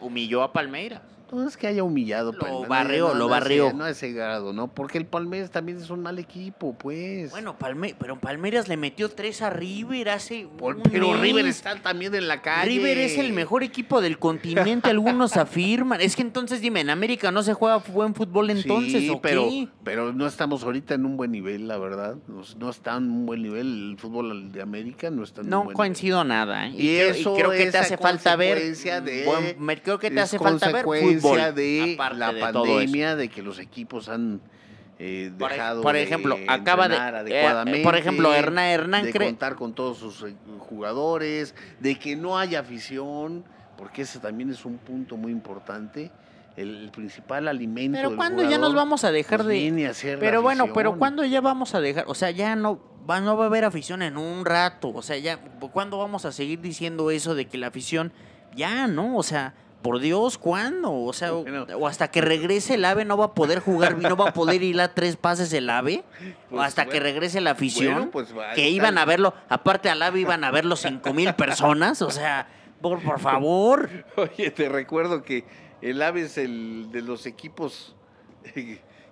Humilló a Palmeiras. No es que haya humillado. Lo Palmeiras, barrió, no, lo no, barrió. No a ese grado, ¿no? Porque el Palmeiras también es un mal equipo, pues. Bueno, Palme pero Palmeiras le metió tres a River hace. Por- un pero mes. River está también en la calle. River es el mejor equipo del continente, algunos afirman. Es que entonces dime, en América no se juega buen fútbol entonces, sí, ¿o pero, qué? pero no estamos ahorita en un buen nivel, la verdad. No, no está en un buen nivel. El fútbol de América no está en un No buen coincido nada. ¿eh? Y eso creo que te hace falta ver. de- buen- creo que te hace falta ver fútbol. de aparte la de pandemia, de que los equipos han eh, Por dejado por de ejemplo, acaba de- eh, adecuadamente, por ejemplo, Hernán- Hernán de contar con todos sus eh, jugadores, de que no haya afición, porque ese también es un punto muy importante. El, el principal alimento Pero del ¿cuándo ya nos vamos a dejar pues, de.? viene a ser Pero bueno, pero. ¿cuándo ya vamos a dejar? O sea, ya no va, no va a haber afición en un rato. O sea, ya, ¿cuándo vamos a seguir diciendo eso de que la afición. Ya, ¿no? O sea, por Dios, ¿cuándo? O sea, o, o hasta que regrese el AVE no va a poder jugar, no va a poder ir a tres pases el AVE. o Pues, hasta que regrese la afición. Bueno, pues, que iban a verlo, aparte al AVE iban a verlo cinco mil personas. O sea, por, por favor. Oye, te recuerdo que el AVE es el de los equipos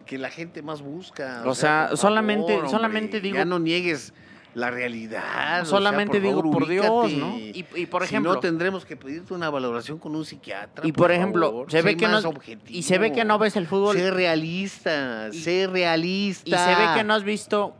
que la gente más busca. O sea, solamente- solamente digo- Ya no niegues la realidad. o sea, Solamente digo, favor, por Dios. ¿no? Y, y por Si ejemplo. no, tendremos que pedirte una valoración con un psiquiatra. Y por ejemplo, favor. se ve Sé que no objetivo. y se ve que no ves el fútbol Sé realista, Y- sé realista. y se ve que no has visto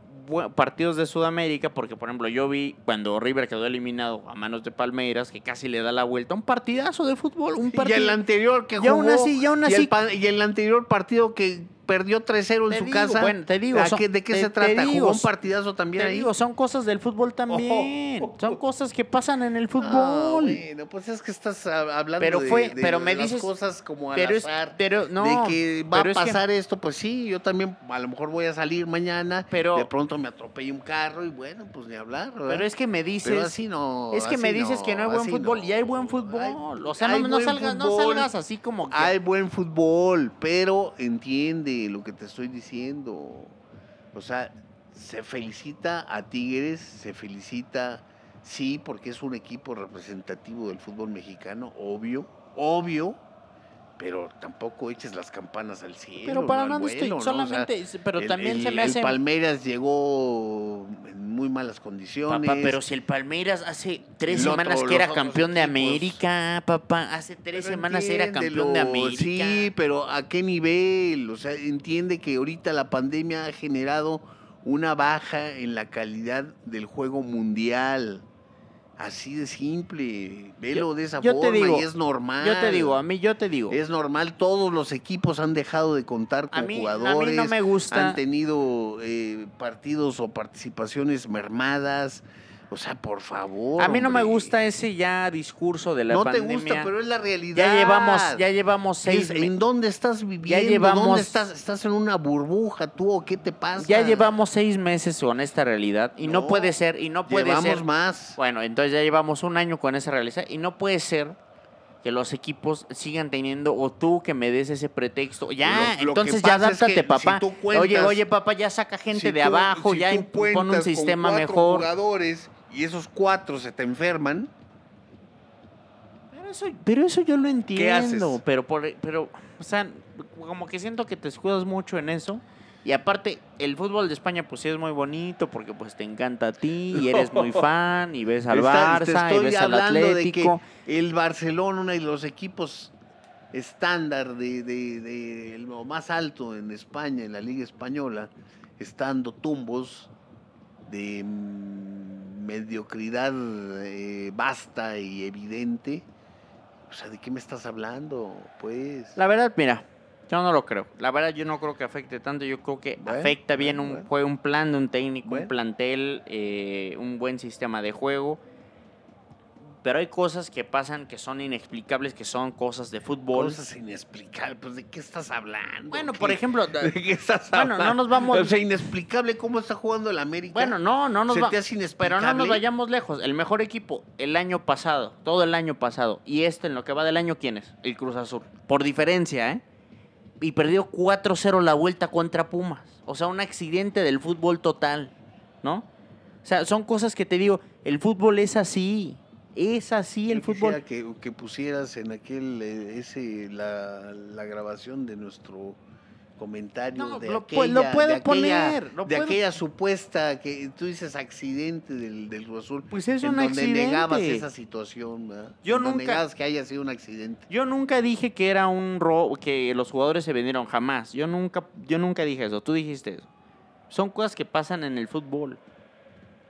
partidos de Sudamérica porque por ejemplo yo vi cuando River quedó eliminado a manos de Palmeiras que casi le da la vuelta un partidazo de fútbol, un Y partido. el anterior que Y jugó. aún así- y aún así- y el anterior partido que perdió 3-0 en su digo, casa. bueno, te digo, ¿a son- qué- ¿De qué te- se trata? digo, ¿Jugó un partidazo también Te ahí? digo, son cosas del fútbol también. Ojo. Son cosas que pasan en el Ah, fútbol. bueno, pues es que estás hablando Pero de, fue- de pero me dices- cosas como al pero es- azar. pero no, de que va a que- pasar esto, pues sí, yo también a lo mejor voy a salir mañana, Pero- de pronto me atropella un carro y bueno, pues ni hablar, ¿verdad? Pero es que me dices Pero así no. Es que me dices que no hay buen fútbol no. y hay buen Hay- fútbol. o sea, no, no salgas, no salgas así como que Hay buen fútbol, pero entiende lo que te estoy diciendo. O sea, se felicita a Tigres, se felicita, sí, porque es un equipo representativo del fútbol mexicano, obvio, obvio, pero tampoco eches las campanas al cielo. Pero para no nada estoy, vuelo, ¿no? O sea, solamente, pero el- también se me hace El Palmeiras llegó en muy malas condiciones. Papá, pero si el Palmeiras hace tres semanas que era campeón de. América, papá, hace tres Pero semanas era campeón de América. Sí, pero ¿a qué nivel? O sea, entiende que ahorita la pandemia ha generado una baja en la calidad del juego mundial. Así de simple. Velo de esa forma digo, y es normal. Yo te digo, a mí yo te digo, Es normal, todos los equipos han dejado de contar con a mí, a jugadores. mí no me gusta Han tenido eh, partidos o participaciones mermadas. O sea, por favor. A mí no me gusta ese ya discurso de la No pandemia. te gusta, pero es la realidad. ya llevamos ya llevamos seis ¿Qué- me- ¿En dónde estás viviendo? llevamos- ¿Dónde estás? ¿Estás en una burbuja tú o qué te pasa? ya llevamos seis meses con esta realidad y no, No, puede ser y no puede Llevamos ser más. Bueno, entonces ya llevamos un año con esa realidad y no puede ser que los equipos sigan teniendo o tú que me des ese pretexto. Ya, Lo- lo que entonces ya pasa es que adáptate, papá. si tú cuentas- oye, oye, papá, ya saca gente Si de tú- abajo, si ya pon un con sistema cuatro mejor. jugadores y esos cuatro se te enferman. Pero eso, pero eso yo lo entiendo, haces? pero por pero o sea, como que siento que te escudas mucho en eso. Y aparte, el fútbol de España pues sí es muy bonito porque pues te encanta a ti y eres muy fan y ves al Está- Barça y ves al hablando Atlético. De que el Barcelona, uno de los equipos estándar de, de- de lo más alto en España, en la Liga Española, está dando tumbos de mm, mediocridad eh, vasta y evidente. O sea, ¿de qué me estás hablando? Pues. La verdad, mira, yo no lo creo. La verdad, yo no creo que afecte tanto. Yo creo que Bueno, afecta bien bueno, un bueno. juego, un plan de un técnico, un plantel, eh, un buen sistema de juego. Pero hay cosas que pasan que son inexplicables, que son cosas de fútbol. Cosas inexplicables. Pues, ¿de qué estás hablando? Bueno, ¿Qué? por ejemplo, ¿De qué estás Bueno, hablando? no nos vamos- O sea, inexplicable cómo está jugando el América. Bueno, no, no nos ¿Se va- te hace Pero no nos vayamos lejos. El mejor equipo el año pasado, todo el año pasado, y este en lo que va del año, ¿quién es? El Cruz Azul. Por diferencia, ¿eh? Y perdió 4-0 la vuelta contra Pumas. O sea, un accidente del fútbol total, ¿no? O sea, son cosas que te digo, el fútbol es así. Es así el Yo fútbol. Que, que pusieras en aquel, eh, ese, la, la grabación de nuestro comentario No, de lo aquella, lo puedo de aquella- poner, lo de puedo- aquella supuesta que tú dices accidente del, del Cruz Azul. Pues es en un donde accidente. negabas esa situación, ¿verdad? Yo donde nunca- negabas que haya sido un accidente. Yo nunca dije que era un robo, que los jugadores se vendieron jamás. Yo nunca, yo nunca dije eso. Tú dijiste eso. Son cosas que pasan en el fútbol.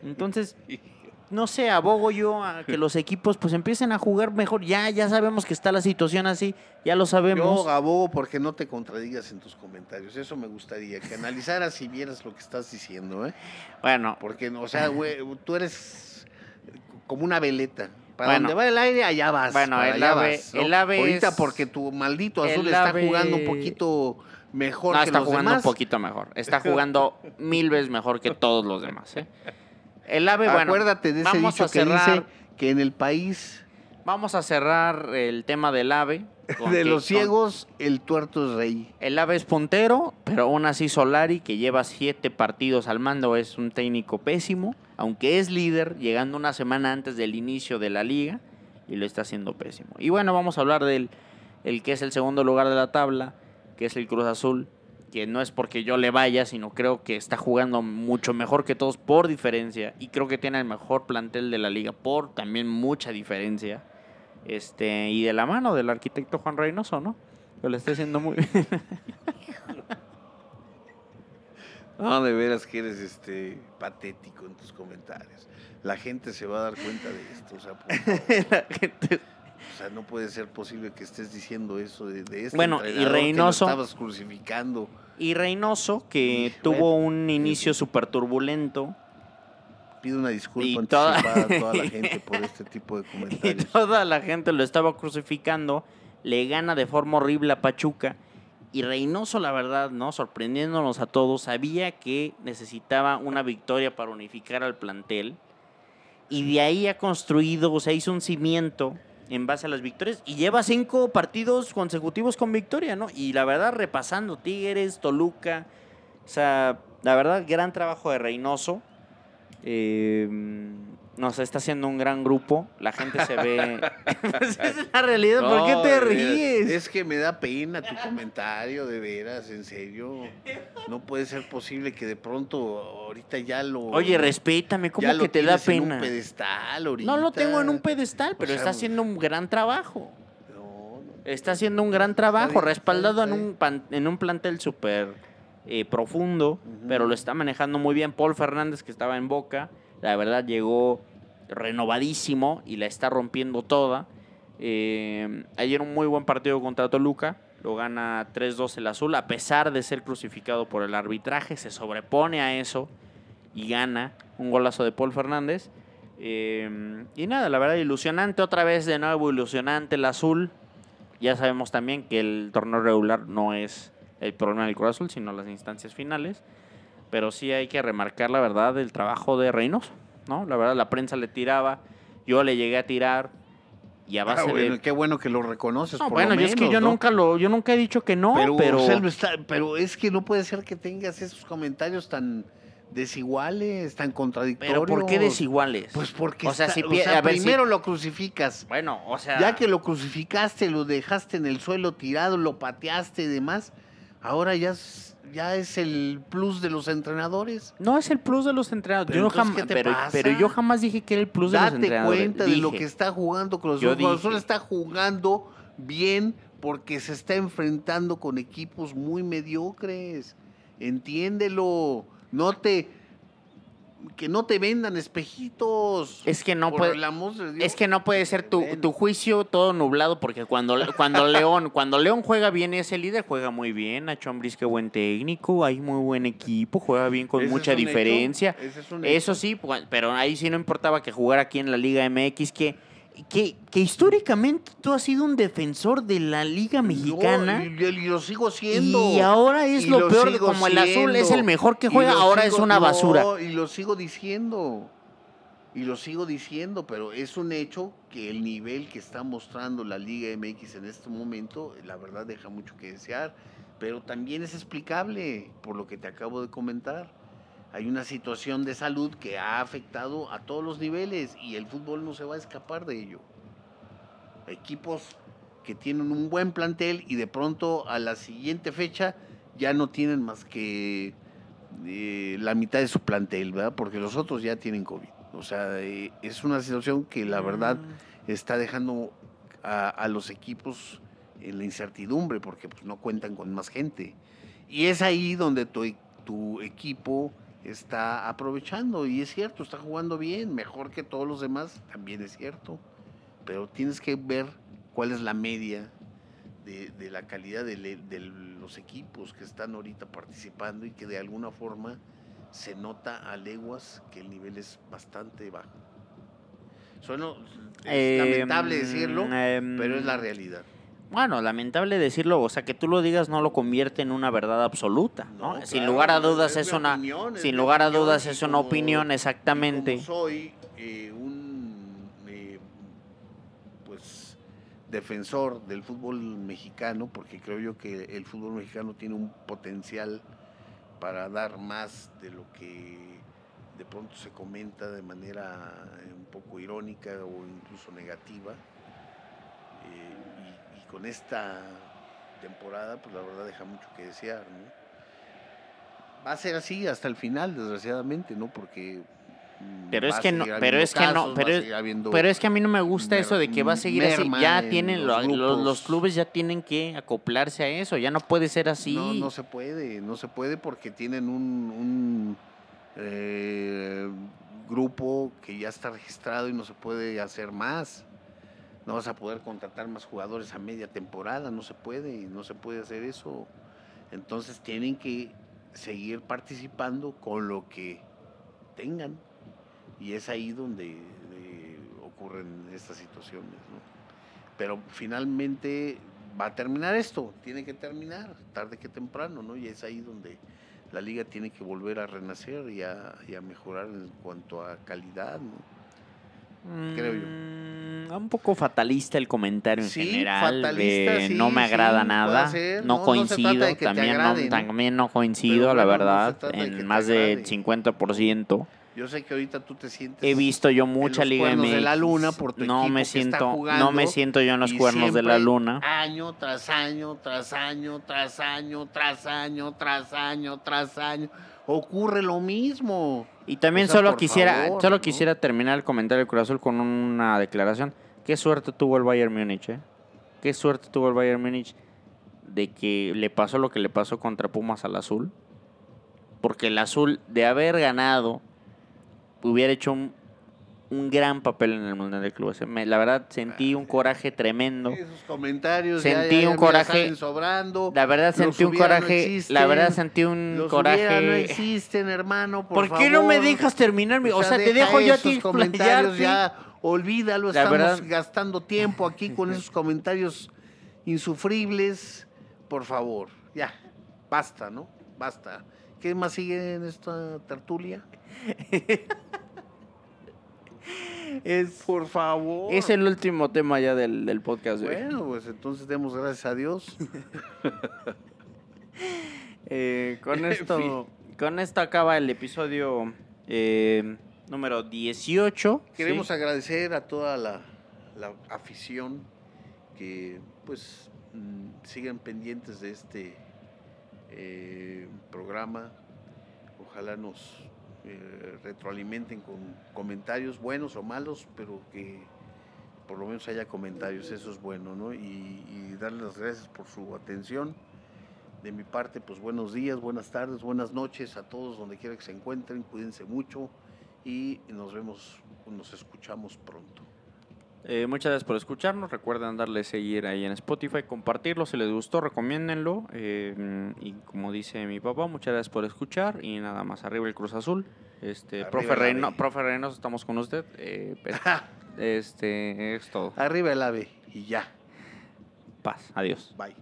Entonces, no sé, abogo yo a que los equipos pues empiecen a jugar mejor. Ya, ya sabemos que está la situación así, ya lo sabemos. Yo abogo porque no te contradigas en tus comentarios. Eso me gustaría, que analizaras y vieras lo que estás diciendo, ¿eh? Bueno, Porque, o sea, güey, tú eres como una veleta. Para Bueno. donde va el aire, allá vas. Bueno, el allá ave- vas, ¿no? el ave Ahorita es- porque tu maldito el azul está ave- jugando un poquito mejor no, que está los jugando demás. un poquito mejor. Está jugando mil veces mejor que todos los demás. ¿eh? El ave, bueno, Acuérdate de ese dicho que dice que en el país Vamos a cerrar el tema del ave. con de los ciegos, el tuerto es rey. El ave es puntero, pero aún así Solari, que lleva siete partidos al mando, es un técnico pésimo, aunque es líder, llegando una semana antes del inicio de la liga, y lo está haciendo pésimo. Y bueno, vamos a hablar del el que es el segundo lugar de la tabla, que es el Cruz Azul, que no es porque yo le vaya, sino creo que está jugando mucho mejor que todos por diferencia, y creo que tiene el mejor plantel de la liga por también mucha diferencia. Este, y de la mano del arquitecto Juan Reynoso, ¿no? Que lo está haciendo muy No, de veras que eres este patético en tus comentarios. La gente se va a dar cuenta de esto. O sea, por favor. La gente- O sea, no puede ser posible que estés diciendo eso de, de este Bueno, y entrenador que lo Reynoso- estabas crucificando. Y Reynoso, que tuvo bueno. un inicio súper turbulento. Pido una disculpa Y toda- a toda la gente por este tipo de Y comentarios. toda la gente lo estaba crucificando. Le gana de forma horrible a Pachuca. Y Reynoso, la verdad, ¿no? Sorprendiéndonos a todos, sabía que necesitaba una victoria para unificar al plantel. Y de ahí ha construido, o sea, hizo un cimiento en base a las victorias. Y lleva cinco partidos consecutivos con victoria, ¿no? Y la verdad, repasando Tigres, Toluca. O sea, la verdad, gran trabajo de Reynoso. Eh, no sé, está haciendo un gran grupo. La gente se ve. Pues esa es la realidad. ¿Por qué te ríes? Es que me da pena tu comentario, de veras, en serio. No puede ser posible que de pronto ahorita ya lo. Oye, respétame, ¿cómo que te da tienes en pena? un pedestal ahorita. No lo tengo en un pedestal, pero O sea, está haciendo un gran trabajo. No, no. Está haciendo un gran trabajo, bien, respaldado en un, pan- en un plantel súper eh, profundo, pero lo está manejando muy bien. Paul Fernández, que estaba en Boca, la verdad llegó renovadísimo y la está rompiendo toda. Eh, ayer un muy buen partido contra Toluca, lo gana 3-2 el azul, a pesar de ser crucificado por el arbitraje, se sobrepone a eso y gana un golazo de Paul Fernández. Eh, y nada, la verdad, ilusionante, otra vez de nuevo ilusionante el azul. Ya sabemos también que el torneo regular no es el problema del Cruz Azul, sino las instancias finales. Pero sí hay que remarcar la verdad el trabajo de Reynoso, ¿no? La verdad, la prensa le tiraba, yo le llegué a tirar y a Ah, base bueno, de... qué bueno que lo reconoces. No, por bueno, lo es que yo ¿no? nunca lo, yo nunca he dicho que no, pero, pero, o sea, lo está- pero es que no puede ser que tengas esos comentarios tan desiguales, tan contradictorios. pero ¿por qué desiguales? Pues porque O sea, está- si o sea, primero lo crucificas. bueno, o sea, Ya que lo crucificaste, lo dejaste en el suelo tirado, lo pateaste y demás, ahora ya es, ya es el plus de los entrenadores. no es el plus de los entrenadores. Pero Yo entonces, jamás, ¿qué te pero, pasa? pero yo jamás dije que era el plus de los Date entrenadores. cuenta de lo que está jugando Cruz Azul. Cruz Azul está jugando bien porque se está enfrentando con equipos muy mediocres. Entiéndelo. No te que no te vendan espejitos. Es que no puede, el es que no puede ser tu, tu juicio todo nublado porque cuando, cuando León cuando León juega bien ese líder juega muy bien. Nacho Ambriz qué buen técnico hay muy buen equipo juega bien con es mucha diferencia. es eso sí pues, pero ahí sí no importaba que jugara aquí en la Liga MX que que, que históricamente tú has sido un defensor de la Liga Mexicana No, y, y lo sigo siendo. y ahora es Y lo, peor de como el azul es el mejor que juega ahora es una no, basura y lo sigo diciendo. Y lo sigo diciendo, pero es un hecho que el nivel que está mostrando la Liga MX en este momento, la verdad deja mucho que desear, pero también es explicable por lo que te acabo de comentar. Hay una situación de salud que ha afectado a todos los niveles y el fútbol no se va a escapar de ello. Equipos que tienen un buen plantel y de pronto a la siguiente fecha ya no tienen más que eh, la mitad de su plantel, ¿verdad? Porque los otros ya tienen COVID. O sea, eh, es una situación que la verdad Mm. está dejando a, a los equipos en la incertidumbre porque pues, no cuentan con más gente. Y es ahí donde tu, tu equipo está aprovechando. Y es cierto, está jugando bien, mejor que todos los demás, también es cierto. Pero tienes que ver cuál es la media de, de la calidad de, los equipos que están ahorita participando y que de alguna forma se nota a leguas que el nivel es bastante bajo. Suena es lamentable Em, decirlo, em, pero es la realidad. Bueno, lamentable decirlo, o sea, que tú lo digas no lo convierte en una verdad absoluta, ¿no? No, sin claro, lugar a dudas es una opinión, sin lugar a dudas es una como- opinión exactamente. como soy eh, un eh, pues defensor del fútbol mexicano, porque creo yo que el fútbol mexicano tiene un potencial para dar más de lo que de pronto se comenta de manera eh, un poco irónica o incluso negativa. Eh, con esta temporada, pues la verdad deja mucho que desear, ¿no? Va a ser así hasta el final, desgraciadamente, ¿no? Porque mm, Pero es que no, pero es que no, pero pero es que a mí no me gusta eso de que va a seguir así. Ya en tienen los lo- los, los clubes ya tienen que acoplarse a eso, ya no puede ser así. No, no se puede, no se puede porque tienen un, un, eh, grupo que ya está registrado y no se puede hacer más. No vas a poder contratar más jugadores a media temporada, no se puede, no se puede hacer eso. Entonces tienen que seguir participando con lo que tengan. Y es ahí donde ocurren estas situaciones. ¿no? Pero finalmente va a terminar esto, tiene que terminar, tarde que temprano, ¿no? Y es ahí donde la liga tiene que volver a renacer y a, mejorar en cuanto a calidad, ¿no? creo yo. Un poco fatalista el comentario en Sí, general. fatalista, eh, sí, no me sí, agrada puede nada. No, No, no coincido. de te también, agrade, no, ¿no? también no coincido, la no verdad. de en te más del agrade. 50%. Yo sé que ahorita tú te sientes He visto yo mucha los Liga MX. de la luna por tu no me que está siento, no jugando me siento yo en los cuernos de la luna. Año tras año, tras año, tras año, tras año, tras año, tras año. Ocurre lo mismo. Y también O sea, solo quisiera, favor, solo ¿no? quisiera terminar el comentario del Cruz Azul con una declaración. Qué suerte tuvo el Bayern Múnich, ¿eh? Qué suerte tuvo el Bayern Múnich de que le pasó lo que le pasó contra Pumas al Azul. Porque el Azul, de haber ganado, hubiera hecho un, un gran papel en el Mundial de Clubes. Me- la verdad, sentí un coraje tremendo. Esos comentarios Sentí ya- un ya coraje- salen sobrando. La verdad, sentí un no coraje. la verdad, sentí un Los hubiera no coraje. existen, hermano, por, ¿Por, qué no me dejas terminar? mi- O sea, te dejo yo a ti comentarios ya, olvídalo, La estamos verdad- gastando tiempo aquí con esos comentarios insufribles. Por favor, ya, basta, ¿no? Basta. ¿Qué más sigue en esta tertulia? Es, Por favor. es el último tema ya del, del podcast de hoy. Bueno, pues entonces demos gracias a Dios. Eh, con En esto con esto acaba el episodio eh, número 18. Queremos ¿sí? agradecer a toda la, la afición que pues mm, sigan pendientes de este eh, programa. Ojalá nos eh, retroalimenten con comentarios buenos o malos, pero que por lo menos haya comentarios, eso es bueno, ¿no? Y, darles las gracias por su atención. De mi parte, pues buenos días, buenas tardes, buenas noches a todos donde quiera que se encuentren, cuídense mucho y nos vemos, nos escuchamos pronto. Eh, muchas gracias por escucharnos. Recuerden darle seguir ahí en Spotify, compartirlo. Si les gustó, recomiéndenlo. Eh, y como dice mi papá, muchas gracias por escuchar. Y nada más, arriba el Cruz Azul. Este, Arriba profe, Reynoso, estamos con usted. Eh, este es todo. Arriba el ave y ya. Paz. Adiós. Bye.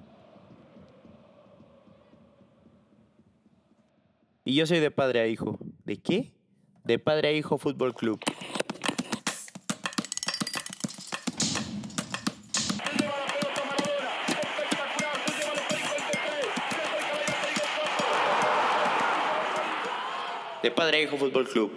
Y yo soy de padre a hijo. ¿De qué? De padre a hijo Fútbol Club. De Padre Hijo Fútbol Club.